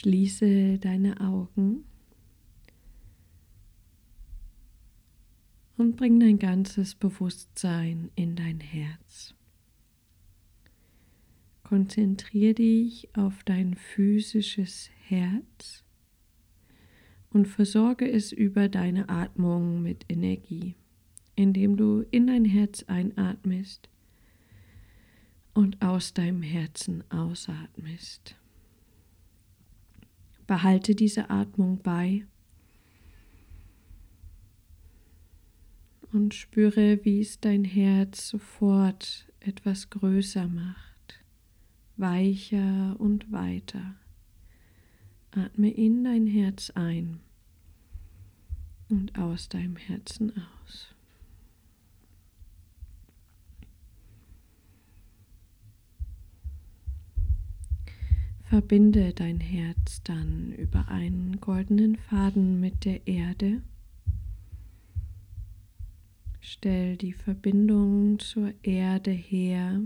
Schließe deine Augen und bring dein ganzes Bewusstsein in dein Herz. Konzentriere dich auf dein physisches Herz und versorge es über deine Atmung mit Energie, indem du in dein Herz einatmest und aus deinem Herzen ausatmest. Behalte diese Atmung bei und spüre, wie es dein Herz sofort etwas größer macht, weicher und weiter. Atme in dein Herz ein und aus deinem Herzen aus. Verbinde dein Herz dann über einen goldenen Faden mit der Erde Stell die Verbindung zur Erde her.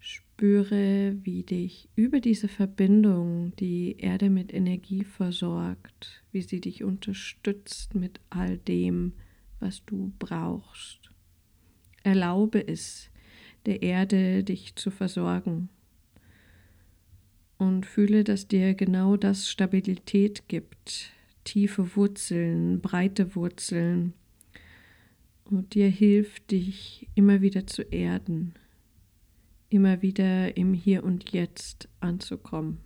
Spüre, wie dich über diese Verbindung die Erde mit Energie versorgt, wie sie dich unterstützt mit all dem, was du brauchst. Erlaube es, der Erde dich zu versorgen und fühle, dass dir genau das Stabilität gibt, tiefe Wurzeln, breite Wurzeln, und dir hilft, dich immer wieder zu erden, immer wieder im Hier und Jetzt anzukommen.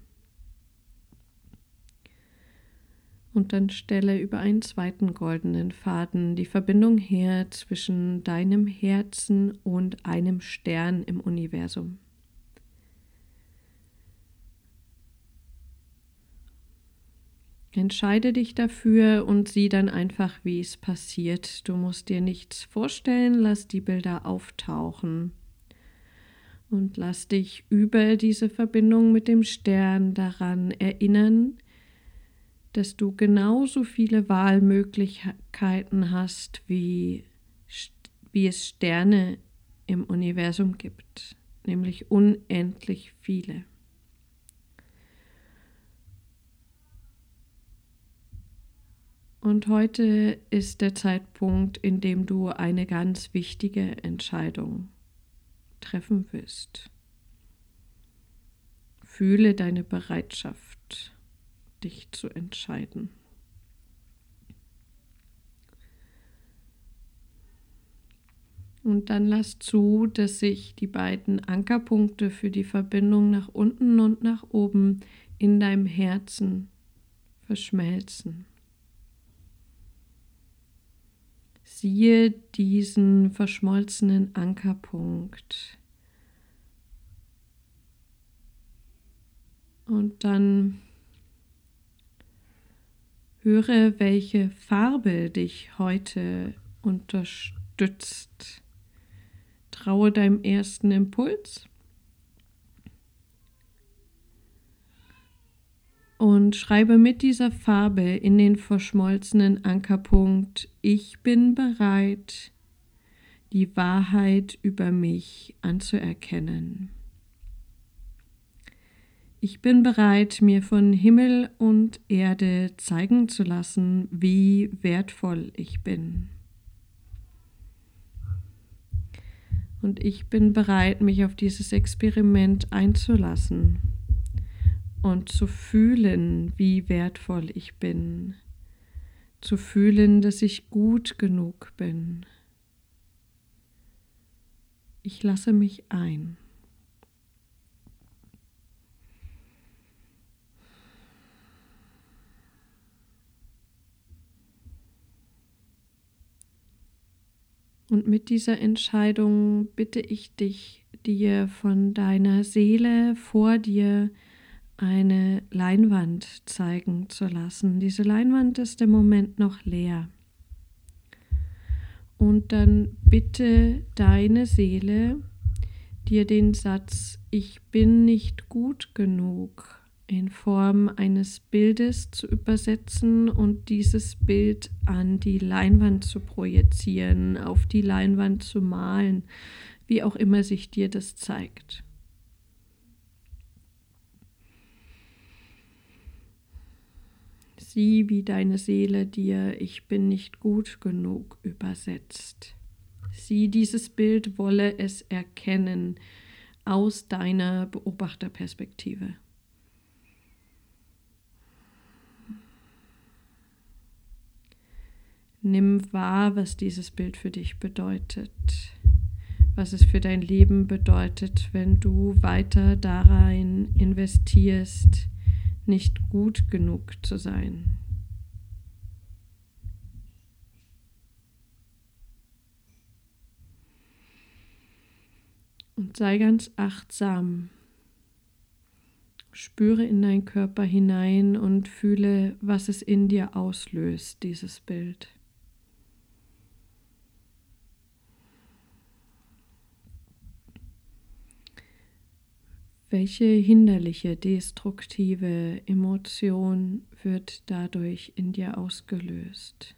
Und dann stelle über einen zweiten goldenen Faden die Verbindung her zwischen deinem Herzen und einem Stern im Universum. Entscheide dich dafür und sieh dann einfach, wie es passiert. Du musst dir nichts vorstellen, lass die Bilder auftauchen. Und lass dich über diese Verbindung mit dem Stern daran erinnern, dass du genauso viele Wahlmöglichkeiten hast, wie, wie es Sterne im Universum gibt, nämlich unendlich viele. Und heute ist der Zeitpunkt, in dem du eine ganz wichtige Entscheidung treffen wirst. Fühle deine Bereitschaft, dich zu entscheiden. Und dann lass zu, dass sich die beiden Ankerpunkte für die Verbindung nach unten und nach oben in deinem Herzen verschmelzen. Siehe diesen verschmolzenen Ankerpunkt. Und dann höre, welche Farbe dich heute unterstützt. Traue deinem ersten Impuls. Und schreibe mit dieser Farbe in den verschmolzenen Ankerpunkt, ich bin bereit, die Wahrheit über mich anzuerkennen. Ich bin bereit, mir von Himmel und Erde zeigen zu lassen, wie wertvoll ich bin. Und ich bin bereit, mich auf dieses Experiment einzulassen und zu fühlen, wie wertvoll ich bin, zu fühlen, dass ich gut genug bin. Ich lasse mich ein. Und mit dieser Entscheidung bitte ich dich, dir von deiner Seele vor dir eine Leinwand zeigen zu lassen. Diese Leinwand ist im Moment noch leer. Und dann bitte deine Seele, dir den Satz Ich bin nicht gut genug in Form eines Bildes zu übersetzen und dieses Bild an die Leinwand zu projizieren, auf die Leinwand zu malen, wie auch immer sich dir das zeigt. Sieh, wie deine Seele dir Ich bin nicht gut genug übersetzt. Sieh, dieses Bild wolle es erkennen aus deiner Beobachterperspektive. Nimm wahr, was dieses Bild für dich bedeutet, was es für dein Leben bedeutet, wenn du weiter darein investierst, nicht gut genug zu sein. Und sei ganz achtsam. Spüre in deinen Körper hinein und fühle, was es in dir auslöst, dieses Bild. Welche hinderliche, destruktive Emotion wird dadurch in dir ausgelöst?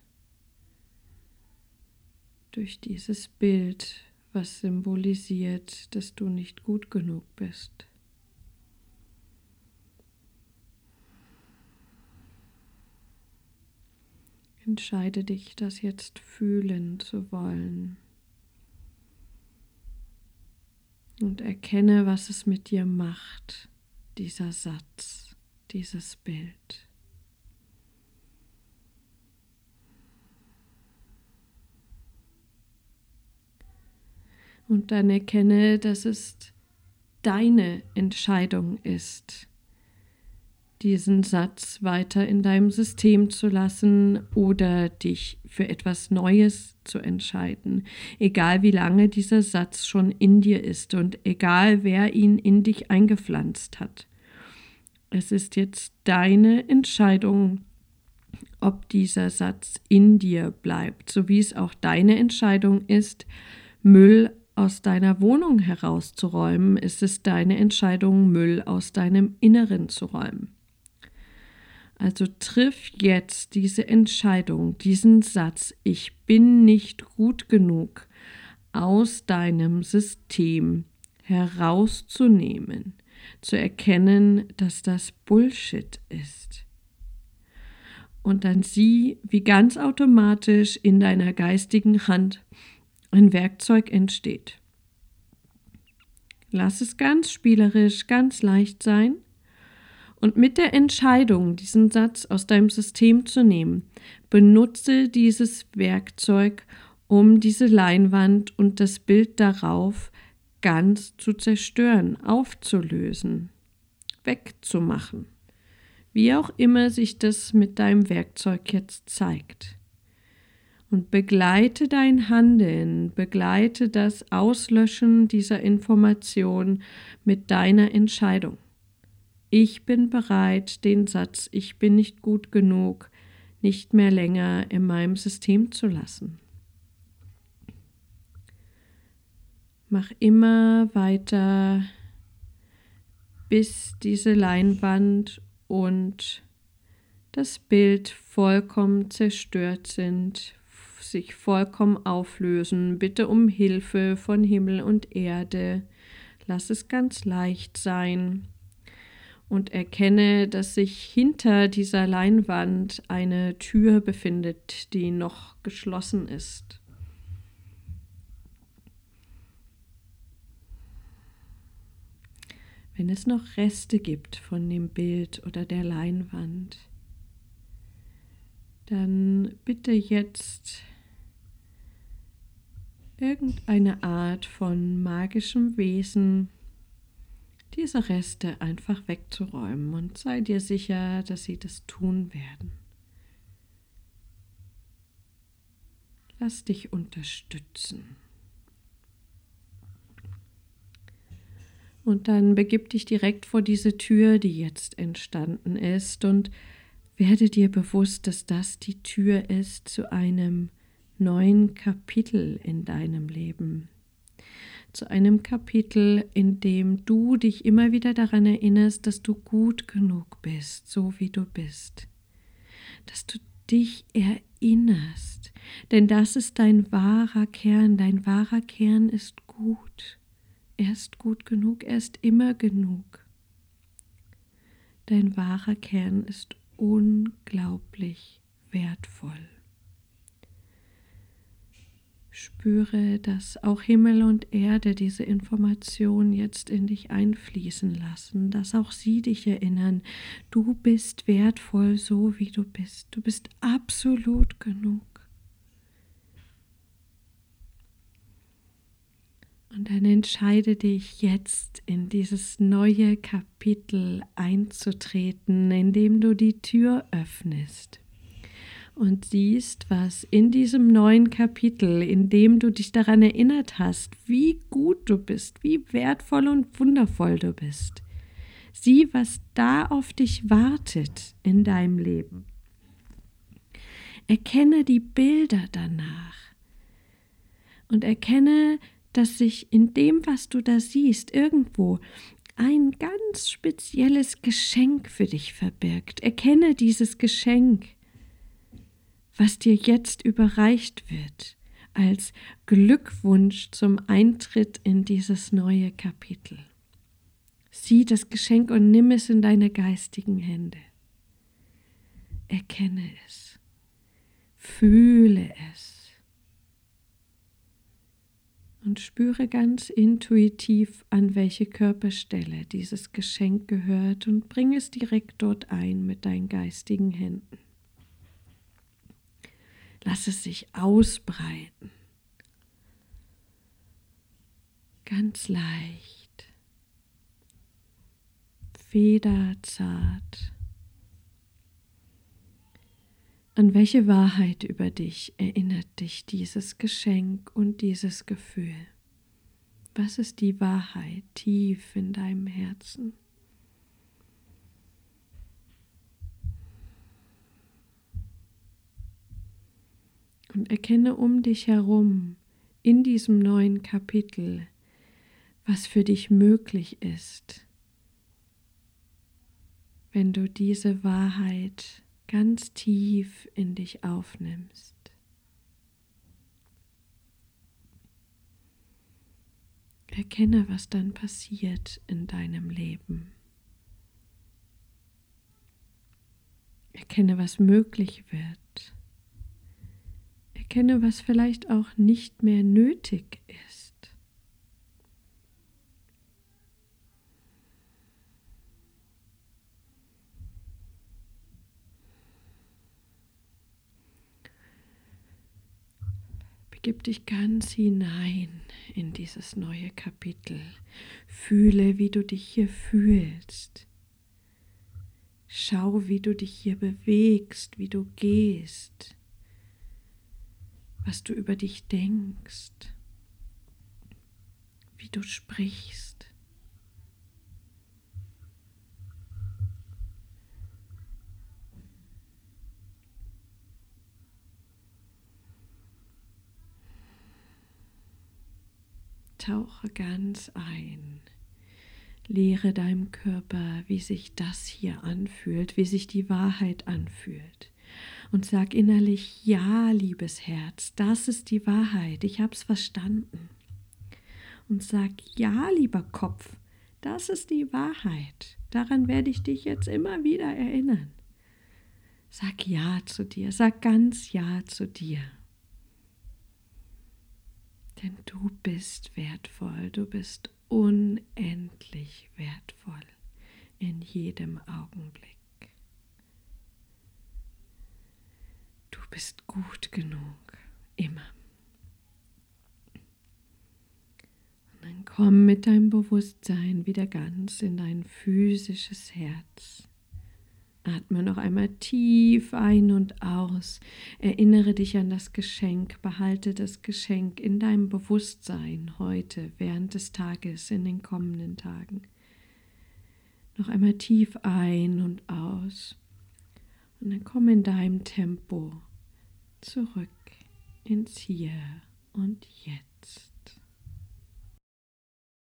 Durch dieses Bild, was symbolisiert, dass du nicht gut genug bist. Entscheide dich, das jetzt fühlen zu wollen. Und erkenne, was es mit dir macht, dieser Satz, dieses Bild. Und dann erkenne, dass es deine Entscheidung ist, diesen Satz weiter in deinem System zu lassen oder dich für etwas Neues zu entscheiden, egal wie lange dieser Satz schon in dir ist und egal wer ihn in dich eingepflanzt hat. Es ist jetzt deine Entscheidung, ob dieser Satz in dir bleibt, so wie es auch deine Entscheidung ist, Müll aus deiner Wohnung herauszuräumen, ist es deine Entscheidung, Müll aus deinem Inneren zu räumen. Also triff jetzt diese Entscheidung, diesen Satz, ich bin nicht gut genug, aus deinem System herauszunehmen, zu erkennen, dass das Bullshit ist. Und dann sieh, wie ganz automatisch in deiner geistigen Hand ein Werkzeug entsteht. Lass es ganz spielerisch, ganz leicht sein und mit der Entscheidung, diesen Satz aus deinem System zu nehmen, benutze dieses Werkzeug, um diese Leinwand und das Bild darauf ganz zu zerstören, aufzulösen, wegzumachen. Wie auch immer sich das mit deinem Werkzeug jetzt zeigt. Und begleite dein Handeln, begleite das Auslöschen dieser Information mit deiner Entscheidung. Ich bin bereit, den Satz Ich bin nicht gut genug nicht mehr länger in meinem System zu lassen. Mach immer weiter, bis diese Leinwand und das Bild vollkommen zerstört sind, sich vollkommen auflösen. Bitte um Hilfe von Himmel und Erde. Lass es ganz leicht sein und erkenne, dass sich hinter dieser Leinwand eine Tür befindet, die noch geschlossen ist. Wenn es noch Reste gibt von dem Bild oder der Leinwand, dann bitte jetzt irgendeine Art von magischem Wesen diese Reste einfach wegzuräumen und sei dir sicher, dass sie das tun werden. Lass dich unterstützen. Und dann begib dich direkt vor diese Tür, die jetzt entstanden ist, und werde dir bewusst, dass das die Tür ist zu einem neuen Kapitel in deinem Leben zu einem Kapitel, in dem du dich immer wieder daran erinnerst, dass du gut genug bist, so wie du bist. Dass du dich erinnerst, denn das ist dein wahrer Kern, dein wahrer Kern ist gut. Er ist gut genug, er ist immer genug. Dein wahrer Kern ist unglaublich wertvoll. Spüre, dass auch Himmel und Erde diese Information jetzt in dich einfließen lassen, dass auch sie dich erinnern, du bist wertvoll so wie du bist, du bist absolut genug. Und dann entscheide dich jetzt in dieses neue Kapitel einzutreten, indem du die Tür öffnest und siehst, was in diesem neuen Kapitel, in dem du dich daran erinnert hast, wie gut du bist, wie wertvoll und wundervoll du bist. Sieh, was da auf dich wartet in deinem Leben. Erkenne die Bilder danach und erkenne, dass sich in dem, was du da siehst, irgendwo ein ganz spezielles Geschenk für dich verbirgt. Erkenne dieses Geschenk, was dir jetzt überreicht wird, als Glückwunsch zum Eintritt in dieses neue Kapitel. Sieh das Geschenk und nimm es in deine geistigen Hände. Erkenne es. Fühle es und spüre ganz intuitiv, an welche Körperstelle dieses Geschenk gehört und bring es direkt dort ein mit deinen geistigen Händen. Lass es sich ausbreiten. Ganz leicht, federzart. An welche Wahrheit über dich erinnert dich dieses Geschenk und dieses Gefühl? Was ist die Wahrheit tief in deinem Herzen? Und erkenne um dich herum in diesem neuen Kapitel, was für dich möglich ist, wenn du diese Wahrheit ganz tief in dich aufnimmst. Erkenne, was dann passiert in deinem Leben. Erkenne, was möglich wird. Erkenne, was vielleicht auch nicht mehr nötig ist. Begib dich ganz hinein in dieses neue Kapitel. Fühle, wie du dich hier fühlst. Schau, wie du dich hier bewegst, wie du gehst, was du über dich denkst, wie du sprichst. Tauche ganz ein. Lehre deinem Körper, wie sich das hier anfühlt, wie sich die Wahrheit anfühlt. Und sag innerlich, ja, liebes Herz, das ist die Wahrheit, ich hab's verstanden. Und sag, ja, lieber Kopf, das ist die Wahrheit. Daran werde ich dich jetzt immer wieder erinnern. Sag ja zu dir, sag ganz ja zu dir. Denn du bist wertvoll, du bist unendlich wertvoll in jedem Augenblick. Du bist gut genug, immer. Und dann komm mit deinem Bewusstsein wieder ganz in dein physisches Herz. Atme noch einmal tief ein und aus. Erinnere dich an das Geschenk. Behalte das Geschenk in deinem Bewusstsein heute, während des Tages, in den kommenden Tagen. Noch einmal tief ein und aus. Und dann komm in deinem Tempo zurück ins Hier und Jetzt.